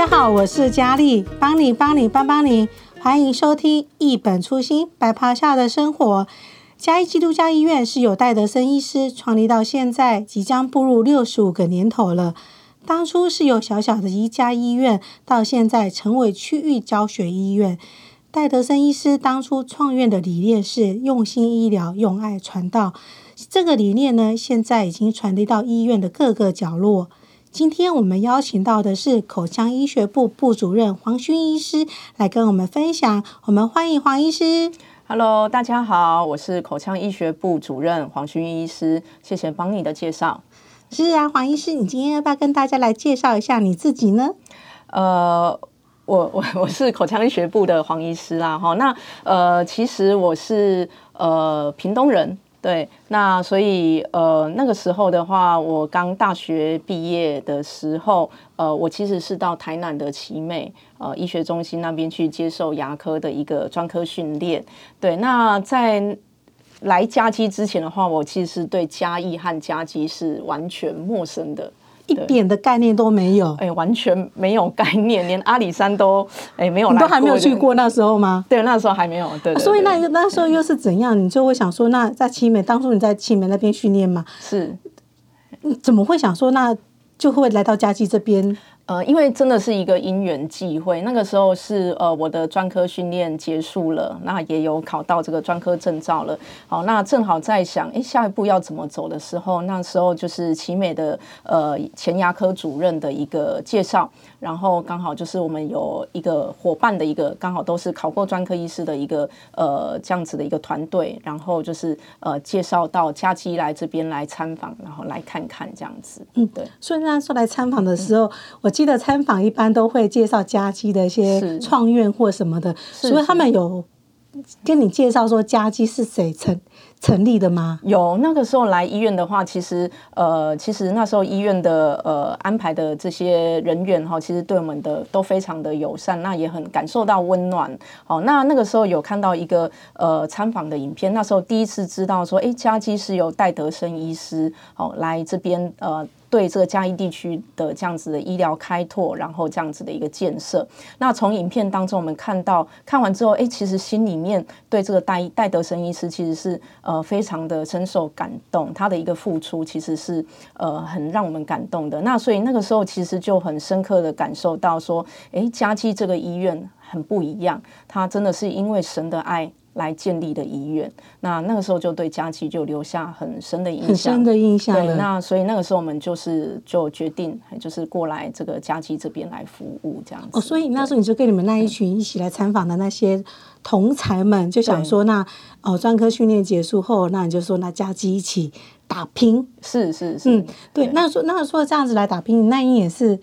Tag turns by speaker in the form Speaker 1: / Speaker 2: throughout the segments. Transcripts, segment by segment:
Speaker 1: 大家好，我是佳丽，帮你帮你帮帮你，欢迎收听一本初心白袍下的生活。嘉义基督教医院是由戴德森医师创立到现在，即将步入六十五个年头了。当初是由小小的一家医院，到现在成为区域教学医院。戴德森医师当初创院的理念是用心医疗，用爱传道。这个理念呢，现在已经传递到医院的各个角落。今天我们邀请到的是口腔医学部部主任黄勋医师来跟我们分享。我们欢迎黄医师。
Speaker 2: Hello，大家好，我是口腔医学部主任黄勋医师。谢谢帮你的介绍。
Speaker 1: 是啊，黄医师，你今天要不要跟大家来介绍一下你自己呢？
Speaker 2: 呃，我 我我是口腔医学部的黄医师啦。哈，那呃，其实我是呃屏东人。对，那所以呃那个时候的话，我刚大学毕业的时候，呃，我其实是到台南的奇美呃医学中心那边去接受牙科的一个专科训练。对，那在来嘉基之前的话，我其实是对嘉义和嘉基是完全陌生的。
Speaker 1: 一点的概念都没有，
Speaker 2: 哎，完全没有概念，连阿里山都哎没有，
Speaker 1: 你都还没有去过那时候吗？
Speaker 2: 对，那时候还没有。对，
Speaker 1: 所以那那时候又是怎样？你就会想说，那在奇美，当初你在奇美那边训练嘛？
Speaker 2: 是，
Speaker 1: 你怎么会想说，那就会来到嘉基这边？
Speaker 2: 呃，因为真的是一个因缘际会，那个时候是呃我的专科训练结束了，那也有考到这个专科证照了。好，那正好在想，哎，下一步要怎么走的时候，那时候就是奇美的呃前牙科主任的一个介绍，然后刚好就是我们有一个伙伴的一个，刚好都是考过专科医师的一个呃这样子的一个团队，然后就是呃介绍到嘉基来这边来参访，然后来看看这样子。
Speaker 1: 嗯，对。所以那时候来参访的时候，嗯、我。记得参访一般都会介绍家基的一些创院或什么的，所以他们有跟你介绍说嘉基是谁成成立的吗？
Speaker 2: 有，那个时候来医院的话，其实呃，其实那时候医院的呃安排的这些人员哈，其实对我们的都非常的友善，那也很感受到温暖。好，那那个时候有看到一个呃参访的影片，那时候第一次知道说，哎，嘉基是由戴德生医师哦来这边呃。对这个嘉义地区的这样子的医疗开拓，然后这样子的一个建设，那从影片当中我们看到，看完之后，哎，其实心里面对这个戴戴德生医师其实是呃非常的深受感动，他的一个付出其实是呃很让我们感动的。那所以那个时候其实就很深刻的感受到说，哎，嘉基这个医院很不一样，他真的是因为神的爱。来建立的医院，那那个时候就对佳琪就留下很深的印象，
Speaker 1: 很深的印象。
Speaker 2: 对，那所以那个时候我们就是就决定，就是过来这个佳琪这边来服务这样子。
Speaker 1: 哦，所以那时候你就跟你们那一群一起来参访的那些同才们，就想说，那哦专科训练结束后，那你就说那嘉基一起打拼，
Speaker 2: 是是是，
Speaker 1: 嗯，对。对那说那说这样子来打拼，那一年是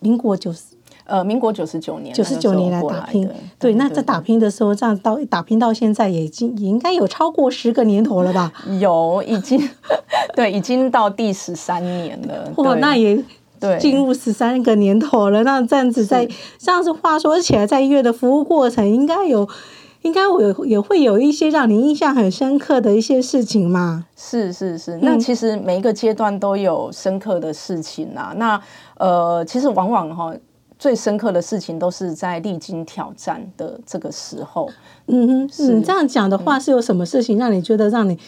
Speaker 1: 民国九十。
Speaker 2: 呃，民国九十九年，
Speaker 1: 九十九年来打拼，对，那在打拼的时候，这样到打拼到现在，也已经也应该有超过十个年头了吧？
Speaker 2: 有，已经 对，已经到第十三年了。
Speaker 1: 哇，那也对，进入十三个年头了。那这样子在这样子话说起来，在医院的服务过程，应该有，应该我也会有一些让你印象很深刻的一些事情嘛？
Speaker 2: 是是是，那其实每一个阶段都有深刻的事情啊。那呃，其实往往哈。最深刻的事情都是在历经挑战的这个时候。
Speaker 1: 嗯哼，是你这样讲的话，是有什么事情让你觉得让你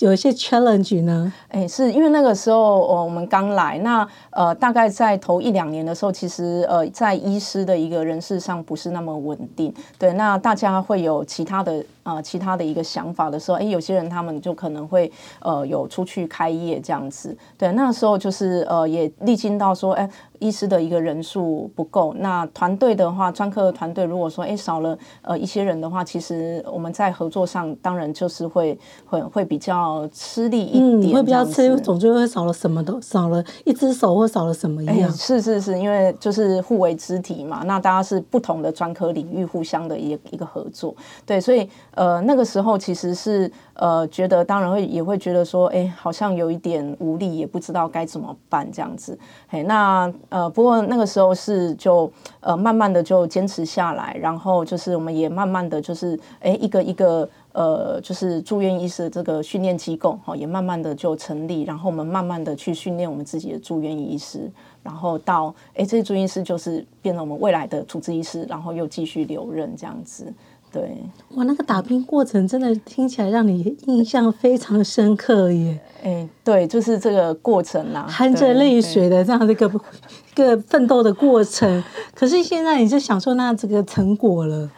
Speaker 1: 有一些 challenge 呢？
Speaker 2: 哎，是因为那个时候，我们刚来，那呃，大概在头一两年的时候，其实呃，在医师的一个人事上不是那么稳定。对，那大家会有其他的呃其他的一个想法的时候，哎，有些人他们就可能会呃有出去开业这样子。对，那时候就是呃也历经到说，哎。医师的一个人数不够，那团队的话，专科的团队如果说哎少了呃一些人的话，其实我们在合作上当然就是会会会比较吃力一点，
Speaker 1: 嗯，会比较吃力，总觉得会少了什么都少了一只手或少了什么一样。
Speaker 2: 是是是，因为就是互为肢体嘛，那大家是不同的专科领域互相的一个一个合作，对，所以呃那个时候其实是呃觉得当然会也会觉得说，哎，好像有一点无力，也不知道该怎么办这样子。嘿，那呃不过那个时候是就呃慢慢的就坚持下来，然后就是我们也慢慢的就是哎一个一个。呃，就是住院医师的这个训练机构哈，也慢慢的就成立，然后我们慢慢的去训练我们自己的住院医师，然后到哎，这些住院医师就是变成我们未来的主治医师，然后又继续留任这样子。对，
Speaker 1: 哇，那个打拼过程真的听起来让你印象非常深刻耶。
Speaker 2: 哎，对，就是这个过程啦，
Speaker 1: 含着泪水的这样的一个一个奋斗的过程。可是现在你就享受那这个成果了。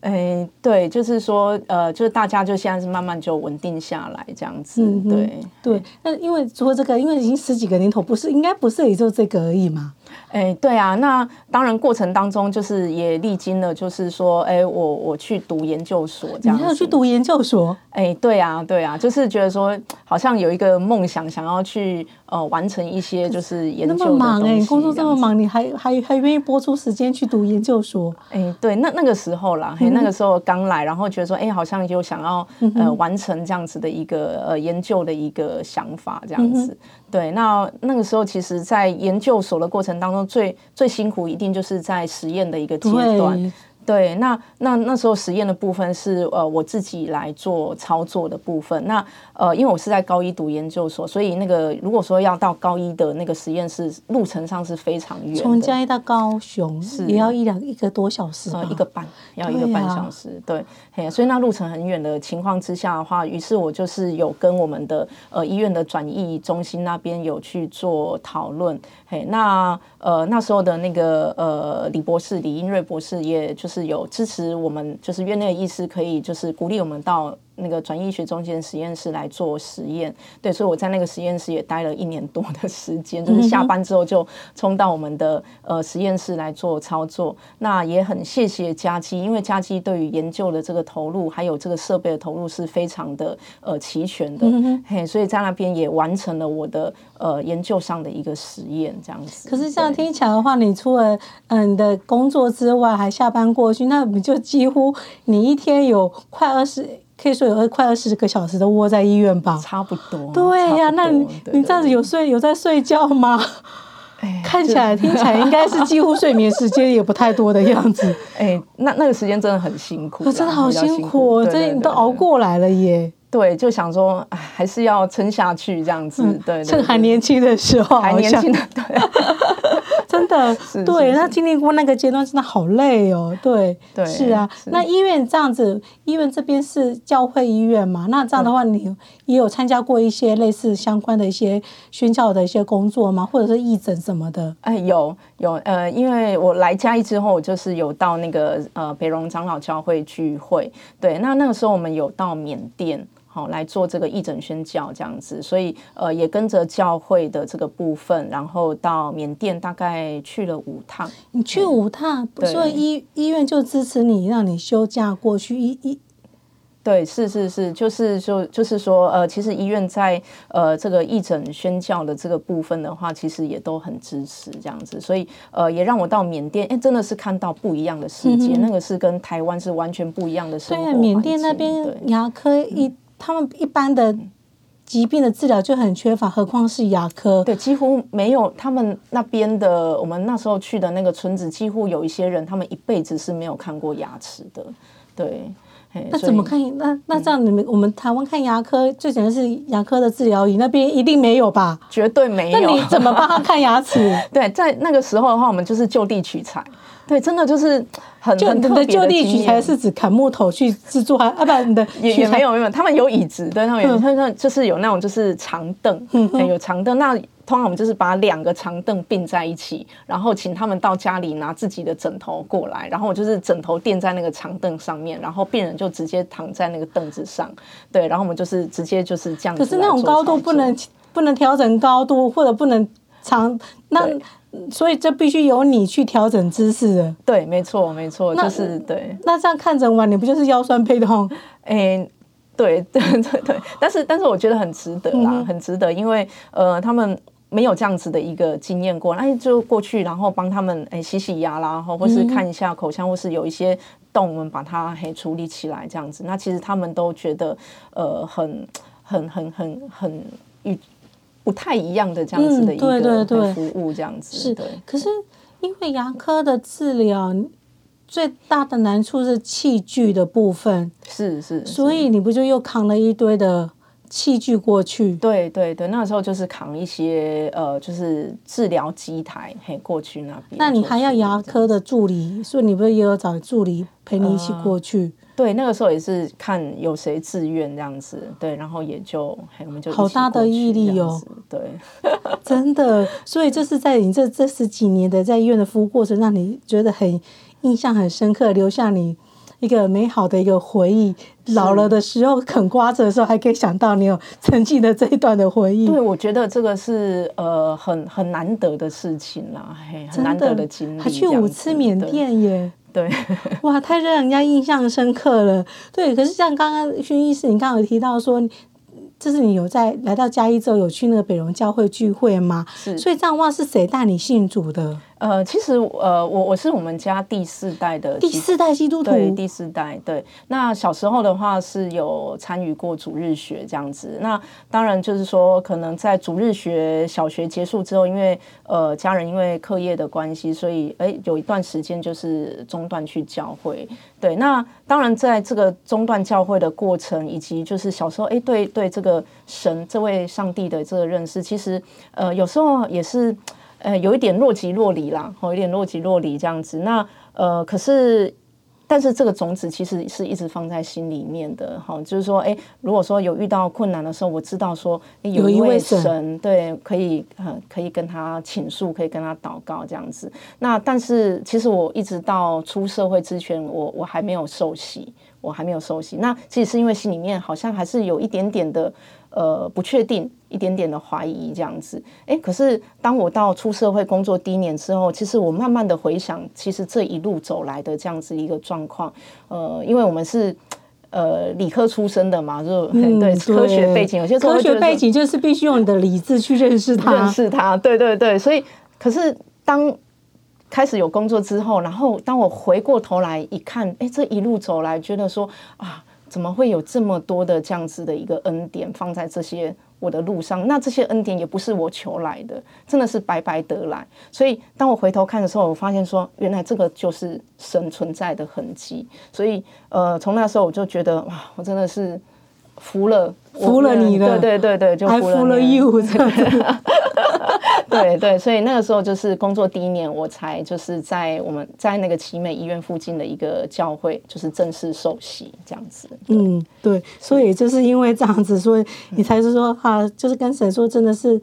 Speaker 2: 哎，对，就是说，呃，就是大家就现在是慢慢就稳定下来这样子，嗯、对
Speaker 1: 对。那因为除了这个，因为已经十几个年头，不是应该不是也就这个而已吗？
Speaker 2: 哎，对啊，那当然过程当中就是也历经了，就是说，哎，我我去读研究所这样子。
Speaker 1: 你要去读研究所？
Speaker 2: 哎，对啊，对啊，就是觉得说好像有一个梦想，想要去呃完成一些就是研究的东西。那么忙哎，
Speaker 1: 你工作这么忙，你还还还愿意拨出时间去读研究所？
Speaker 2: 哎，对，那那个时候啦，嘿，那个时候刚来，然后觉得说，哎，好像就想要呃完成这样子的一个呃研究的一个想法这样子。对，那那个时候其实，在研究所的过程当中，最最辛苦一定就是在实验的一个阶段。对，那那那时候实验的部分是呃我自己来做操作的部分。那呃，因为我是在高一读研究所，所以那个如果说要到高一的那个实验室，路程上是非常远的。
Speaker 1: 从嘉义到高雄是也要一两一个多小时，
Speaker 2: 呃，一个半要一个半小时。对，啊、对，所以那路程很远的情况之下的话，于是我就是有跟我们的呃医院的转译中心那边有去做讨论。那呃那时候的那个呃李博士李英瑞博士，也就是有支持我们，就是院内的医师可以就是鼓励我们到。那个转医学中心实验室来做实验，对，所以我在那个实验室也待了一年多的时间，就是下班之后就冲到我们的呃实验室来做操作。那也很谢谢嘉基，因为嘉基对于研究的这个投入，还有这个设备的投入是非常的呃齐全的，嘿，所以在那边也完成了我的呃研究上的一个实验，这样子。
Speaker 1: 可是这样听起来的话，你除了嗯你的工作之外，还下班过去，那你就几乎你一天有快二十。可以说有快二十个小时都窝在医院吧，
Speaker 2: 差不多。
Speaker 1: 对呀、啊，那你你这样子有睡有在睡觉吗？哎，看起来听起来应该是几乎睡眠时间也不太多的样子。
Speaker 2: 哎，那那个时间真的很辛苦，
Speaker 1: 真的好辛苦，这你都熬过来了耶。
Speaker 2: 对，就想说，哎，还是要撑下去这样子。对，
Speaker 1: 趁还年轻的时候，
Speaker 2: 还年轻的，
Speaker 1: 对。对，那经历过那个阶段，真的好累哦。对，
Speaker 2: 对，
Speaker 1: 是啊。那医院这样子，医院这边是教会医院嘛？那这样的话，你也有参加过一些类似相关的一些宣教的一些工作吗？或者是义诊什么的？
Speaker 2: 哎，有有，呃，因为我来嘉义之后，就是有到那个呃北荣长老教会聚会。对，那那个时候我们有到缅甸。好，来做这个义诊宣教这样子，所以呃也跟着教会的这个部分，然后到缅甸大概去了五趟。
Speaker 1: 你去五趟，所以医医院就支持你，让你休假过去一一。
Speaker 2: 对，是是是，就是就就是说呃，其实医院在呃这个义诊宣教的这个部分的话，其实也都很支持这样子，所以呃也让我到缅甸，哎，真的是看到不一样的世界，嗯、那个是跟台湾是完全不一样的生活环境。
Speaker 1: 对，缅甸那边牙科一。嗯他们一般的疾病的治疗就很缺乏，何况是牙科？
Speaker 2: 对，几乎没有。他们那边的，我们那时候去的那个村子，几乎有一些人，他们一辈子是没有看过牙齿的。对，
Speaker 1: 那怎么看？那那这样，你们我们台湾看牙科最简单是牙科的治疗仪，那边一定没有吧？
Speaker 2: 绝对没有。
Speaker 1: 那你怎么帮他看牙齿？
Speaker 2: 对，在那个时候的话，我们就是就地取材。对，真的就是很
Speaker 1: 就
Speaker 2: 很特别的
Speaker 1: 地取材是指砍木头去制作，还 啊不，你的
Speaker 2: 也也没有没有，他们有椅子，对他们有，他们就是有那种就是长凳，嗯，有长凳。那通常我们就是把两个长凳并在一起，然后请他们到家里拿自己的枕头过来，然后我就是枕头垫在那个长凳上面，然后病人就直接躺在那个凳子上，对，然后我们就是直接就是这样子。
Speaker 1: 可是那种高度不能不能调整高度，或者不能长那。所以这必须由你去调整姿势的。
Speaker 2: 对，没错，没错，就是对。
Speaker 1: 那这样看诊完，你不就是腰酸背痛？
Speaker 2: 哎、欸，对 对对对。但是但是我觉得很值得啦，嗯、很值得，因为呃，他们没有这样子的一个经验过，哎，就过去然后帮他们哎洗洗牙啦，或或是看一下口腔，或是有一些。动，我们把它嘿处理起来这样子。那其实他们都觉得呃很很很很很与不太一样的这样子的一个服务这样子。
Speaker 1: 是的，可是因为牙科的治疗最大的难处是器具的部分，
Speaker 2: 是是，
Speaker 1: 所以你不就又扛了一堆的。器具过去，
Speaker 2: 对对对，那时候就是扛一些呃，就是治疗机台嘿过去那边。
Speaker 1: 那你还要牙科的助理，所以你不是也有找助理陪你一起过去？
Speaker 2: 呃、对，那个时候也是看有谁自愿这样子，对，然后也就我们就
Speaker 1: 好大的毅力哦，
Speaker 2: 对，
Speaker 1: 真的。所以这是在你这这十几年的在医院的服务过程，让你觉得很印象很深刻，留下你。一个美好的一个回忆，老了的时候啃瓜子的时候，还可以想到你有曾经的这一段的回忆。
Speaker 2: 对，我觉得这个是呃很很难得的事情啦，嘿，很难得的经历。
Speaker 1: 还去五次缅甸耶，
Speaker 2: 对，
Speaker 1: 哇，太让人家印象深刻了。对，可是像刚刚薰医师，你刚刚有提到说。就是你有在来到嘉义之后，有去那个北荣教会聚会吗？是，所以这样的话是谁带你信主的？
Speaker 2: 呃，其实呃，我我是我们家第四代的
Speaker 1: 第四代基督徒，
Speaker 2: 对，第四代。对，那小时候的话是有参与过主日学这样子。那当然就是说，可能在主日学小学结束之后，因为呃家人因为课业的关系，所以哎有一段时间就是中断去教会。对，那当然在这个中断教会的过程，以及就是小时候哎对对这个神这位上帝的这个认识，其实呃有时候也是。呃，有一点若即若离啦，有一点若即若离这样子。那呃，可是，但是这个种子其实是一直放在心里面的，哈，就是说，哎，如果说有遇到困难的时候，我知道说有一位神，对，可以呃，可以跟他倾诉，可以跟他祷告这样子。那但是，其实我一直到出社会之前，我我还没有受洗，我还没有受洗。那其实是因为心里面好像还是有一点点的。呃，不确定，一点点的怀疑这样子，哎，可是当我到出社会工作第一年之后，其实我慢慢的回想，其实这一路走来的这样子一个状况，呃，因为我们是呃理科出身的嘛，就、嗯、对科学背景，有些
Speaker 1: 科学背景就是必须用你的理智去认识它，
Speaker 2: 认识它，对对对，所以可是当开始有工作之后，然后当我回过头来一看，哎，这一路走来，觉得说啊。怎么会有这么多的这样子的一个恩典放在这些我的路上？那这些恩典也不是我求来的，真的是白白得来。所以当我回头看的时候，我发现说，原来这个就是神存在的痕迹。所以，呃，从那时候我就觉得，哇，我真的是。服了，
Speaker 1: 服了你了，
Speaker 2: 对对对对，就服了，
Speaker 1: 服了 you，
Speaker 2: 对对，所以那个时候就是工作第一年，我才就是在我们在那个奇美医院附近的一个教会，就是正式受洗这样子。
Speaker 1: 嗯，对，所以就是因为这样子，所以你才是说哈，就是跟神说，真的是，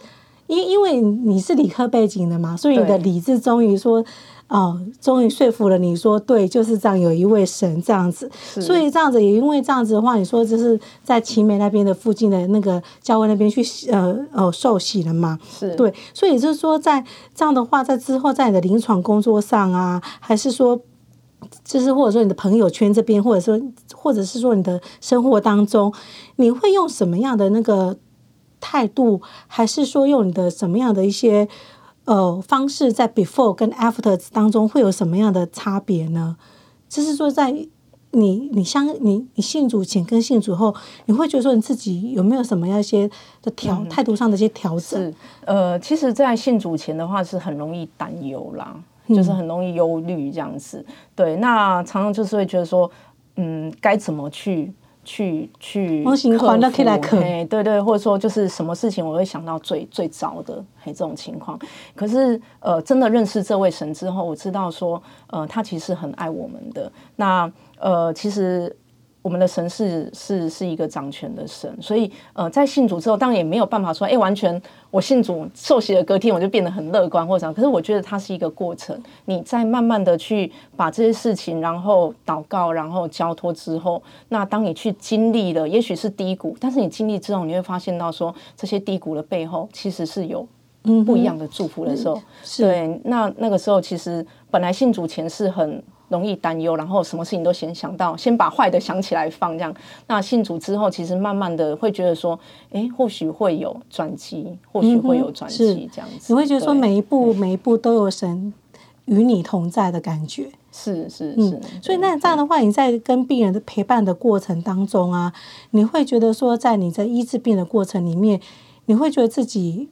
Speaker 1: 因因为你是理科背景的嘛，所以你的理智终于说。哦，终于说服了你说对，就是这样，有一位神这样子，所以这样子也因为这样子的话，你说就是在奇美那边的附近的那个教会那边去呃呃受洗了嘛？
Speaker 2: 是
Speaker 1: 对，所以就是说在这样的话，在之后在你的临床工作上啊，还是说就是或者说你的朋友圈这边，或者说或者是说你的生活当中，你会用什么样的那个态度，还是说用你的什么样的一些？呃，方式在 before 跟 after 当中会有什么样的差别呢？就是说，在你你相你你信主前跟信主后，你会觉得说你自己有没有什么样一些的调态度上的一些调整？
Speaker 2: 呃，其实，在信主前的话是很容易担忧啦，就是很容易忧虑这样子。嗯、对，那常常就是会觉得说，嗯，该怎么去？去去克服，嘿，对对，或者说就是什么事情我会想到最最糟的，哎，这种情况。可是呃，真的认识这位神之后，我知道说，呃，他其实很爱我们的。那呃，其实。我们的神是是是一个掌权的神，所以呃，在信主之后，当然也没有办法说，哎，完全我信主受洗的隔天我就变得很乐观或者。可是我觉得它是一个过程，你在慢慢的去把这些事情，然后祷告，然后交托之后，那当你去经历了，也许是低谷，但是你经历之后，你会发现到说，这些低谷的背后其实是有不一样的祝福的时候，对，那那个时候其实本来信主前是很。容易担忧，然后什么事情都先想到，先把坏的想起来放这样。那信主之后，其实慢慢的会觉得说，哎，或许会有转机，或许会有转机这样子。
Speaker 1: 你会觉得说，每一步每一步都有神与你同在的感觉。
Speaker 2: 是是是，
Speaker 1: 嗯，所以那这样的话，你在跟病人的陪伴的过程当中啊，你会觉得说，在你在医治病的过程里面，你会觉得自己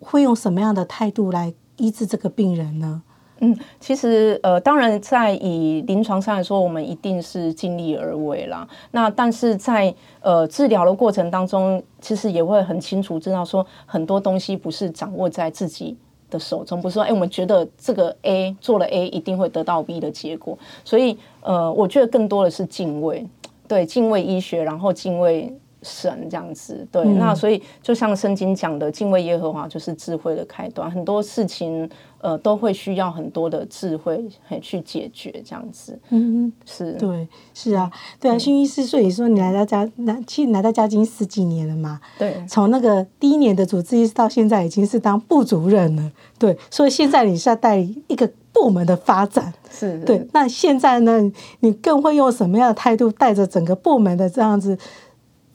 Speaker 1: 会用什么样的态度来医治这个病人呢？
Speaker 2: 嗯，其实呃，当然在以临床上来说，我们一定是尽力而为啦。那但是在呃治疗的过程当中，其实也会很清楚知道说，很多东西不是掌握在自己的手中，不是说哎，我们觉得这个 A 做了 A 一定会得到 B 的结果。所以呃，我觉得更多的是敬畏，对，敬畏医学，然后敬畏。神这样子，对，嗯、那所以就像圣经讲的，敬畏耶和华就是智慧的开端。很多事情，呃，都会需要很多的智慧去解决，这样子。
Speaker 1: 嗯，是，对，是啊，对啊。薰医师，所以说你来到家，那其实来到家已经十几年了嘛？
Speaker 2: 对。
Speaker 1: 从那个第一年的主治医师到现在已经是当部主任了，对。所以现在你是要带一个部门的发展，
Speaker 2: 是，
Speaker 1: 对。那现在呢，你更会用什么样的态度带着整个部门的这样子？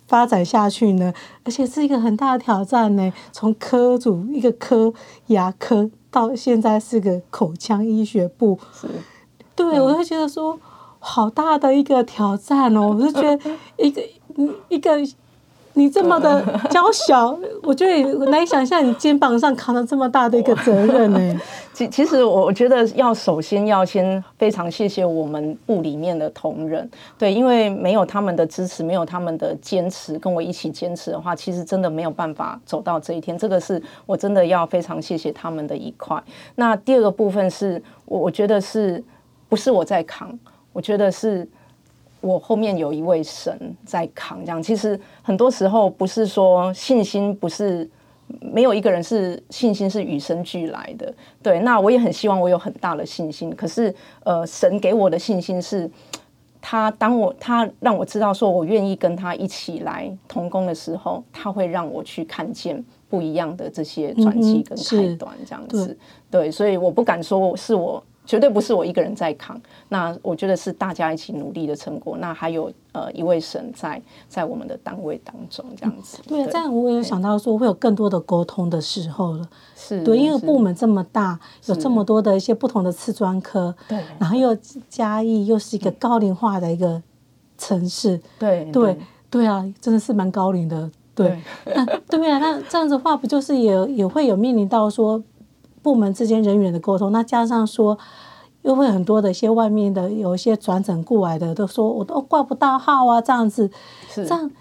Speaker 1: 发展下去呢，而且是一个很大的挑战呢。从科组一个科牙科到现在是个口腔医学部，是对、嗯、我会觉得说好大的一个挑战哦。我就觉得一个一个。你这么的 娇小，我觉得难以想象你肩膀上扛了这么大的一个责任呢。
Speaker 2: 其其实我觉得要首先要先非常谢谢我们部里面的同仁，对，因为没有他们的支持，没有他们的坚持，跟我一起坚持的话，其实真的没有办法走到这一天。这个是我真的要非常谢谢他们的一块。那第二个部分是我我觉得是不是我在扛？我觉得是。我后面有一位神在扛，这样其实很多时候不是说信心不是没有一个人是信心是与生俱来的，对。那我也很希望我有很大的信心，可是呃，神给我的信心是，他当我他让我知道说我愿意跟他一起来同工的时候，他会让我去看见不一样的这些转机跟开端，这样子，嗯、对，对。所以我不敢说是我。绝对不是我一个人在扛，那我觉得是大家一起努力的成果。那还有呃一位神在在我们的单位当中这样子。
Speaker 1: 嗯、对，这样我有想到说会有更多的沟通的时候了。
Speaker 2: 是
Speaker 1: 对，因为部门这么大，有这么多的一些不同的次专科，对，然后又嘉义又是一个高龄化的一个城市，对对对，啊，真的是蛮高龄的。对，对那对啊，那这样子的话不就是也也会有面临到说。部门之间人员的沟通，那加上说，又会很多的一些外面的有一些转诊过来的，都说我都挂不到号啊，这样子，这样。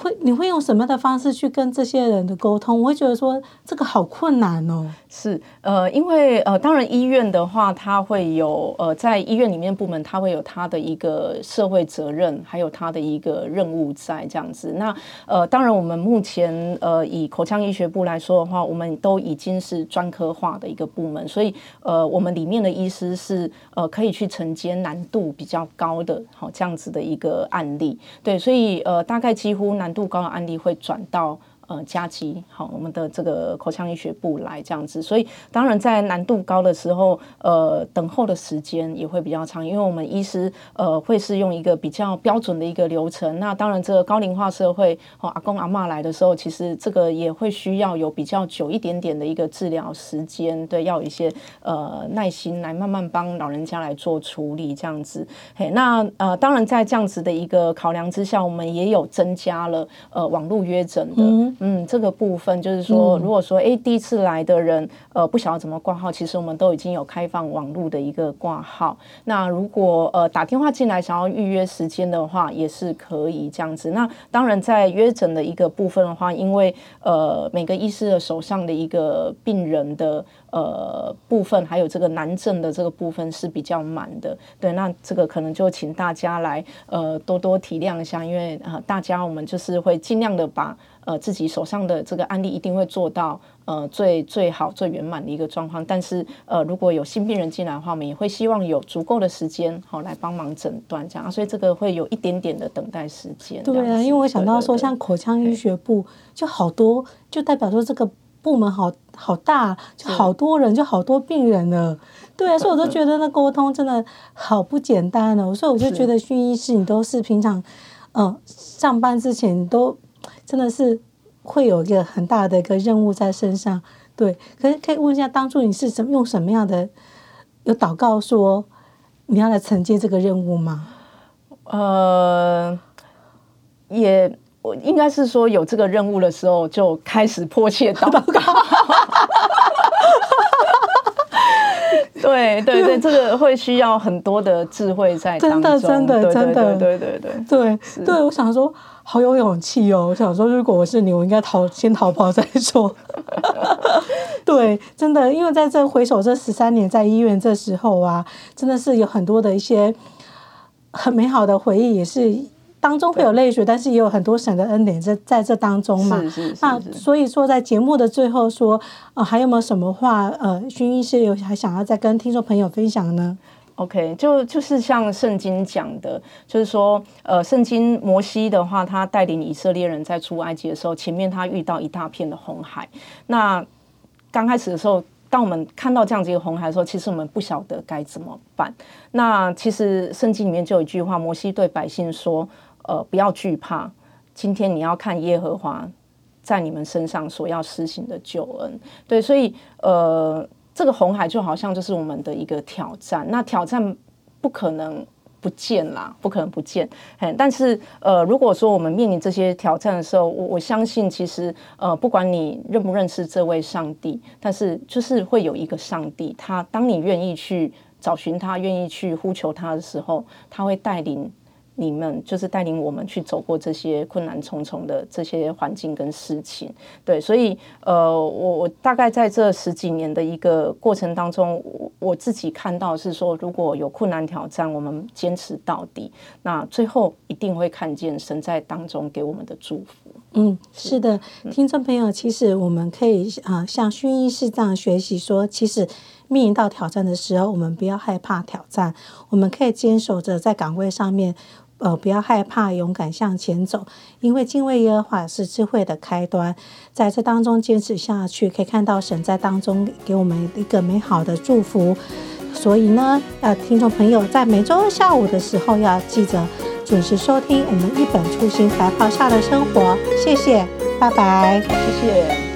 Speaker 1: 会，你会用什么的方式去跟这些人的沟通？我会觉得说这个好困难哦。
Speaker 2: 是，呃，因为呃，当然医院的话，它会有呃，在医院里面部门，它会有它的一个社会责任，还有它的一个任务在这样子。那呃，当然我们目前呃，以口腔医学部来说的话，我们都已经是专科化的一个部门，所以呃，我们里面的医师是呃，可以去承接难度比较高的好这样子的一个案例。对，所以呃，大概几乎难。难度高的案例会转到呃加急，好，我们的这个口腔医学部来这样子，所以当然在难度高的时候，呃，等候的时间也会比较长，因为我们医师呃会是用一个比较标准的一个流程。那当然，这个高龄化社会，哦，阿公阿嬷来的时候，其实这个也会需要有比较久一点点的一个治疗时间，对，要有一些呃耐心来慢慢帮老人家来做处理这样子。嘿，那呃，当然在这样子的一个考量之下，我们也有增加了呃网络约诊的。嗯，这个部分就是说，如果说哎，第一次来的人，呃，不晓得怎么挂号，其实我们都已经有开放网络的一个挂号。那如果呃打电话进来想要预约时间的话，也是可以这样子。那当然在约诊的一个部分的话，因为呃每个医师的手上的一个病人的呃部分，还有这个难症的这个部分是比较满的。对，那这个可能就请大家来呃多多体谅一下，因为呃大家我们就是会尽量的把。呃，自己手上的这个案例一定会做到呃最最好最圆满的一个状况。但是呃，如果有新病人进来的话，我们也会希望有足够的时间好、哦、来帮忙诊断这样。所以这个会有一点点的等待时间。
Speaker 1: 对啊，因为我想到说，像口腔医学部就好多，就代表说这个部门好好大，就好多人，就好多病人了。对啊，所以我都觉得那沟通真的好不简单哦。所以我就觉得训医师，你都是平常嗯、呃、上班之前都。真的是会有一个很大的一个任务在身上，对。可是可以问一下，当初你是什么用什么样的有祷告说你要来承接这个任务吗？
Speaker 2: 呃，也我应该是说有这个任务的时候就开始迫切祷告。对对对，这个 会需要很多的智慧在当中。
Speaker 1: 真的，真的，真的，
Speaker 2: 对对对
Speaker 1: 对对，我想说，好有勇气哦！我想说，如果我是你，我应该逃，先逃跑再说。对，真的，因为在这回首这十三年在医院这时候啊，真的是有很多的一些很美好的回忆，也是。当中会有泪水，但是也有很多神的恩典在在这当中嘛。
Speaker 2: 是是是是。
Speaker 1: 那所以说，在节目的最后说，呃，还有没有什么话？呃，薰医师有还想要再跟听众朋友分享呢
Speaker 2: ？OK，就就是像圣经讲的，就是说，呃，圣经摩西的话，他带领以色列人在出埃及的时候，前面他遇到一大片的红海。那刚开始的时候。当我们看到这样子一个红海的时候，其实我们不晓得该怎么办。那其实圣经里面就有一句话，摩西对百姓说：“呃，不要惧怕，今天你要看耶和华在你们身上所要施行的救恩。”对，所以呃，这个红海就好像就是我们的一个挑战。那挑战不可能。不见啦，不可能不见。但是呃，如果说我们面临这些挑战的时候，我我相信其实呃，不管你认不认识这位上帝，但是就是会有一个上帝，他当你愿意去找寻他，愿意去呼求他的时候，他会带领。你们就是带领我们去走过这些困难重重的这些环境跟事情，对，所以呃，我我大概在这十几年的一个过程当中，我我自己看到是说，如果有困难挑战，我们坚持到底，那最后一定会看见神在当中给我们的祝福。
Speaker 1: 嗯，是的，听众朋友，其实我们可以啊、呃，像薰衣师这样学习说，其实面临到挑战的时候，我们不要害怕挑战，我们可以坚守着在岗位上面。呃，不要害怕，勇敢向前走，因为敬畏耶和华是智慧的开端。在这当中坚持下去，可以看到神在当中给我们一个美好的祝福。所以呢，呃，听众朋友在每周二下午的时候要记得准时收听我们一本初心白袍下的生活。谢谢，拜拜，
Speaker 2: 谢谢。